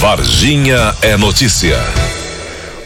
Varginha é notícia.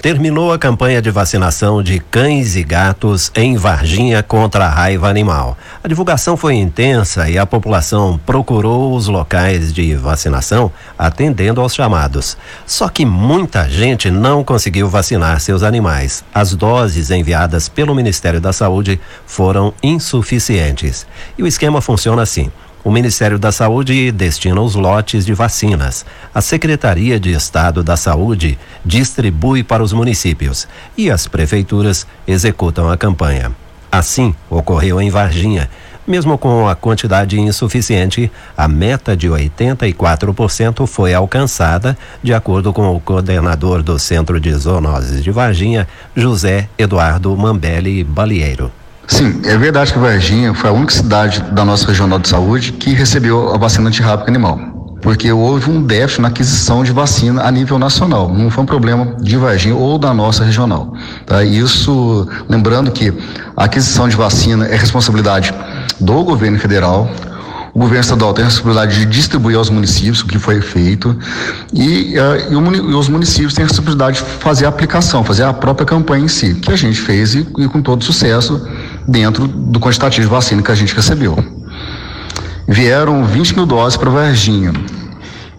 Terminou a campanha de vacinação de cães e gatos em Varginha contra a raiva animal. A divulgação foi intensa e a população procurou os locais de vacinação atendendo aos chamados. Só que muita gente não conseguiu vacinar seus animais. As doses enviadas pelo Ministério da Saúde foram insuficientes. E o esquema funciona assim. O Ministério da Saúde destina os lotes de vacinas. A Secretaria de Estado da Saúde distribui para os municípios e as prefeituras executam a campanha. Assim ocorreu em Varginha. Mesmo com a quantidade insuficiente, a meta de 84% foi alcançada, de acordo com o coordenador do Centro de Zoonoses de Varginha, José Eduardo Mambelli Balieiro. Sim, é verdade que Varginha foi a única cidade da nossa regional de saúde que recebeu a vacina antirrábica animal. Porque houve um déficit na aquisição de vacina a nível nacional. Não foi um problema de Varginha ou da nossa regional. Tá? Isso, lembrando que a aquisição de vacina é responsabilidade do governo federal, o governo estadual tem a responsabilidade de distribuir aos municípios o que foi feito e, uh, e, o, e, os municípios têm a responsabilidade de fazer a aplicação, fazer a própria campanha em si, que a gente fez e, e com todo sucesso dentro do quantitativo de vacina que a gente recebeu. Vieram 20 mil doses para Varginha,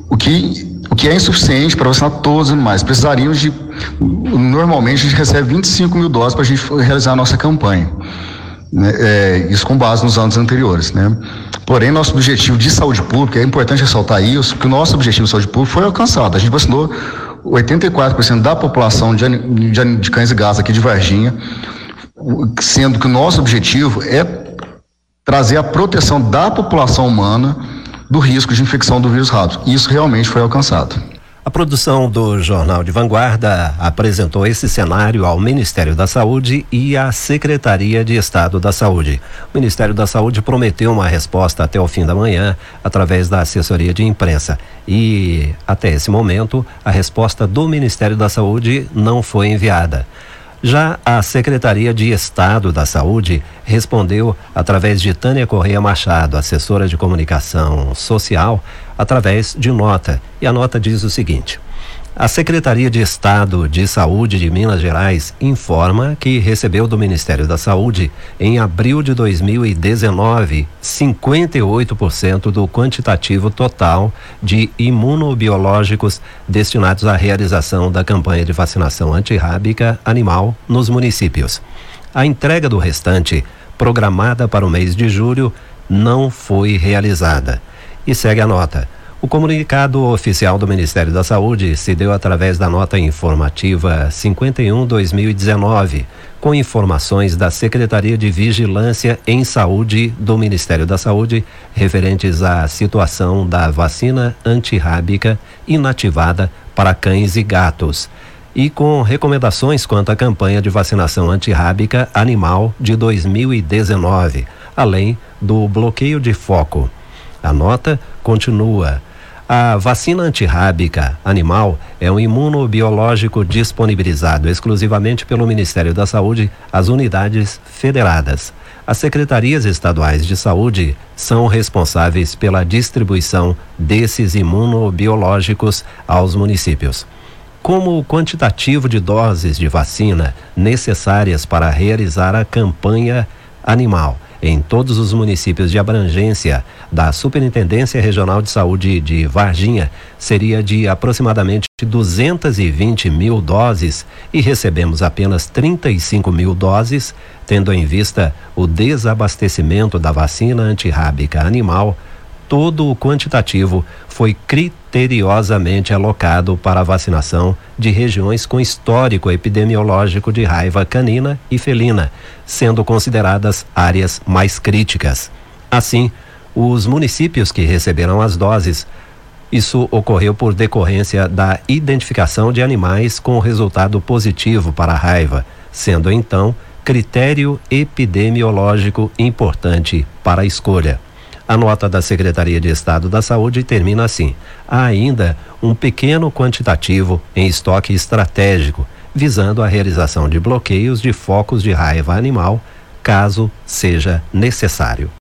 o que o que é insuficiente para vacinar todos os animais. Precisaríamos de. Normalmente a gente recebe 25 mil doses para a gente realizar a nossa campanha. Né? É, isso com base nos anos anteriores. Né? Porém, nosso objetivo de saúde pública, é importante ressaltar isso, que o nosso objetivo de saúde pública foi alcançado. A gente vacinou 84% da população de, de, de cães e gatos aqui de Varginha, sendo que nosso objetivo é trazer a proteção da população humana do risco de infecção do vírus rato. Isso realmente foi alcançado. A produção do Jornal de Vanguarda apresentou esse cenário ao Ministério da Saúde e à Secretaria de Estado da Saúde. O Ministério da Saúde prometeu uma resposta até o fim da manhã através da assessoria de imprensa. E, até esse momento, a resposta do Ministério da Saúde não foi enviada. Já a Secretaria de Estado da Saúde respondeu através de Tânia Correia Machado, assessora de comunicação social, através de nota. E a nota diz o seguinte: a Secretaria de Estado de Saúde de Minas Gerais informa que recebeu do Ministério da Saúde, em abril de 2019, 58% do quantitativo total de imunobiológicos destinados à realização da campanha de vacinação antirrábica animal nos municípios. A entrega do restante, programada para o mês de julho, não foi realizada. E segue a nota. O comunicado oficial do Ministério da Saúde se deu através da nota informativa 51-2019, com informações da Secretaria de Vigilância em Saúde do Ministério da Saúde referentes à situação da vacina antirrábica inativada para cães e gatos e com recomendações quanto à campanha de vacinação antirrábica animal de 2019, além do bloqueio de foco. A nota continua a vacina antirrábica animal é um imunobiológico disponibilizado exclusivamente pelo Ministério da Saúde às unidades federadas. As secretarias estaduais de saúde são responsáveis pela distribuição desses imunobiológicos aos municípios. Como o quantitativo de doses de vacina necessárias para realizar a campanha animal em todos os municípios de abrangência da Superintendência Regional de Saúde de Varginha seria de aproximadamente 220 mil doses e recebemos apenas 35 mil doses, tendo em vista o desabastecimento da vacina antirrábica animal todo o quantitativo foi criteriosamente alocado para a vacinação de regiões com histórico epidemiológico de raiva canina e felina, sendo consideradas áreas mais críticas. Assim, os municípios que receberam as doses isso ocorreu por decorrência da identificação de animais com resultado positivo para a raiva, sendo então critério epidemiológico importante para a escolha. A nota da Secretaria de Estado da Saúde termina assim: há ainda um pequeno quantitativo em estoque estratégico, visando a realização de bloqueios de focos de raiva animal, caso seja necessário.